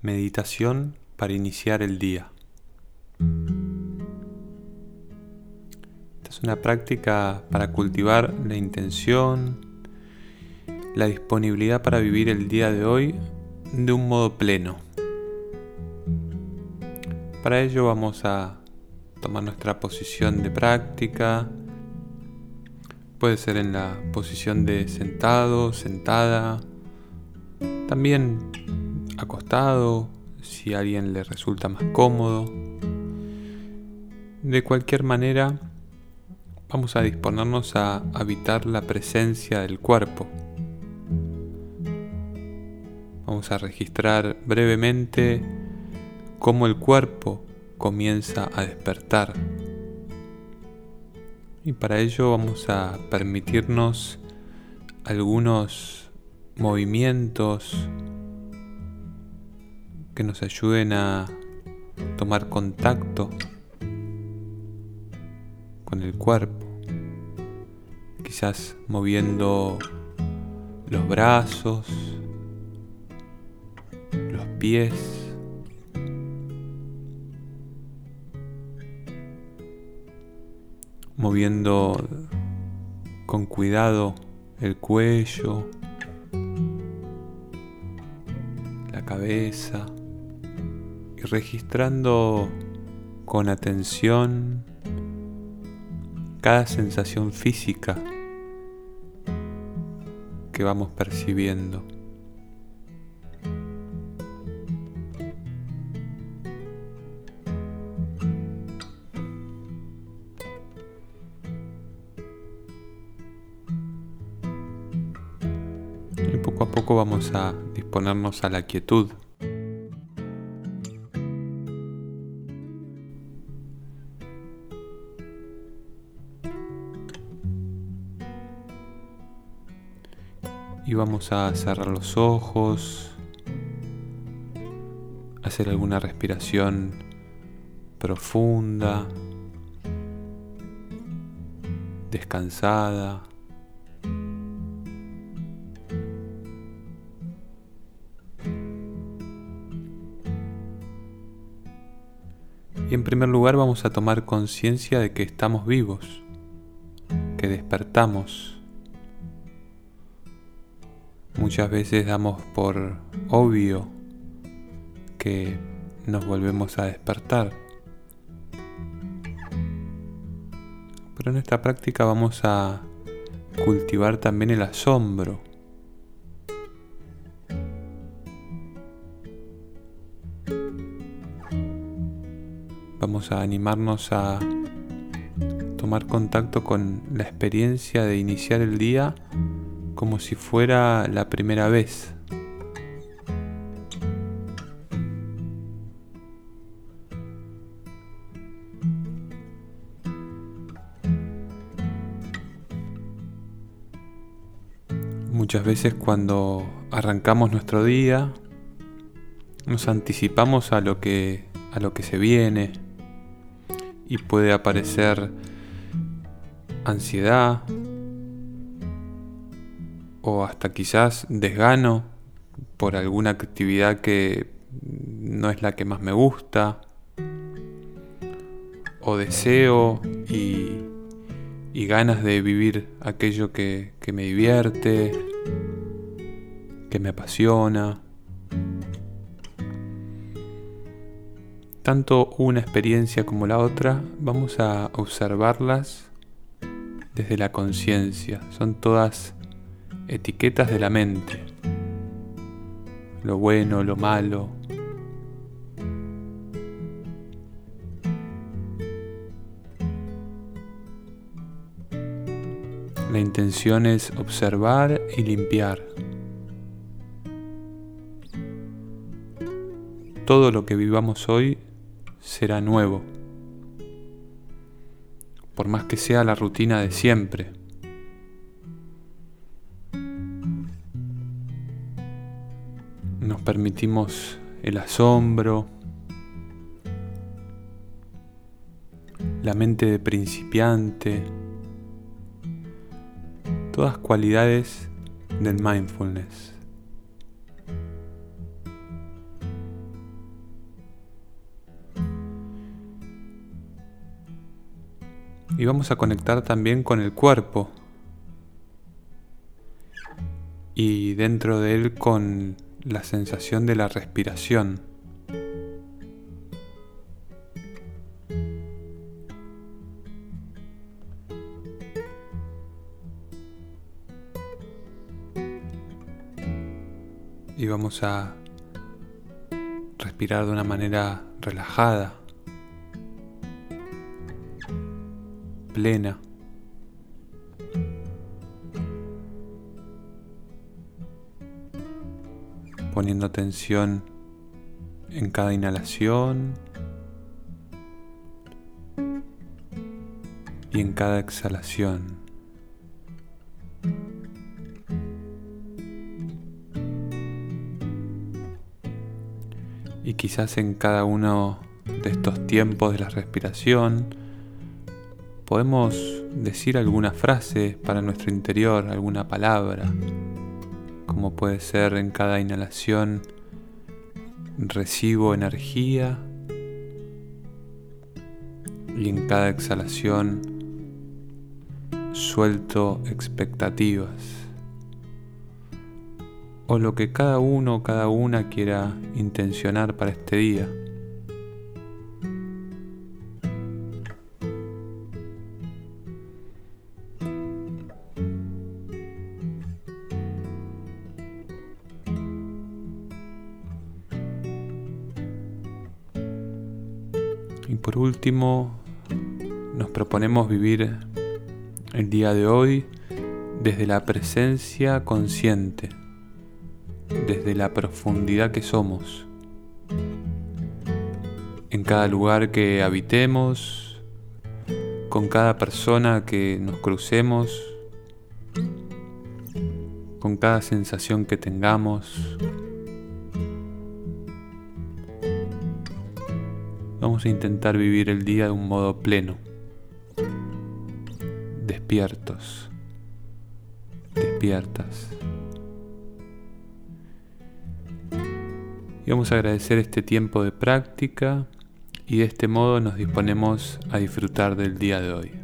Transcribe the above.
Meditación para iniciar el día. Esta es una práctica para cultivar la intención, la disponibilidad para vivir el día de hoy de un modo pleno. Para ello vamos a tomar nuestra posición de práctica. Puede ser en la posición de sentado, sentada. También acostado, si a alguien le resulta más cómodo. De cualquier manera, vamos a disponernos a habitar la presencia del cuerpo. Vamos a registrar brevemente cómo el cuerpo comienza a despertar. Y para ello vamos a permitirnos algunos movimientos que nos ayuden a tomar contacto con el cuerpo, quizás moviendo los brazos, los pies, moviendo con cuidado el cuello, la cabeza y registrando con atención cada sensación física que vamos percibiendo. Y poco a poco vamos a disponernos a la quietud. Vamos a cerrar los ojos, hacer alguna respiración profunda, descansada. Y en primer lugar vamos a tomar conciencia de que estamos vivos, que despertamos Muchas veces damos por obvio que nos volvemos a despertar. Pero en esta práctica vamos a cultivar también el asombro. Vamos a animarnos a tomar contacto con la experiencia de iniciar el día como si fuera la primera vez. Muchas veces cuando arrancamos nuestro día nos anticipamos a lo que a lo que se viene y puede aparecer ansiedad, o hasta quizás desgano por alguna actividad que no es la que más me gusta, o deseo y, ganas de vivir aquello que, que me divierte, que me apasiona. Tanto una experiencia como la otra, vamos a observarlas desde la conciencia. Son todas etiquetas de la mente, lo bueno, lo malo. La intención es observar y limpiar. Todo lo que vivamos hoy será nuevo, por más que sea la rutina de siempre. nos permitimos el asombro, la mente de principiante, todas cualidades del mindfulness. Y vamos a conectar también con el cuerpo y dentro de él con la sensación de la respiración. Y vamos a respirar de una manera relajada. plena. Poniendo atención en cada inhalación y en cada exhalación. Y quizás en cada uno de estos tiempos de la respiración podemos decir alguna frase para nuestro interior, alguna palabra, como puede ser en cada inhalación recibo energía y en cada exhalación suelto expectativas o lo que cada uno o cada una quiera intencionar para este día. Por último, nos proponemos vivir el día de hoy desde la presencia consciente, desde la profundidad que somos. En cada lugar que habitemos, con cada persona que nos crucemos, con cada sensación que tengamos, Vamos a intentar vivir el día de un modo pleno, despiertos, despiertas. Y vamos a agradecer este tiempo de práctica y de este modo nos disponemos a disfrutar del día de hoy.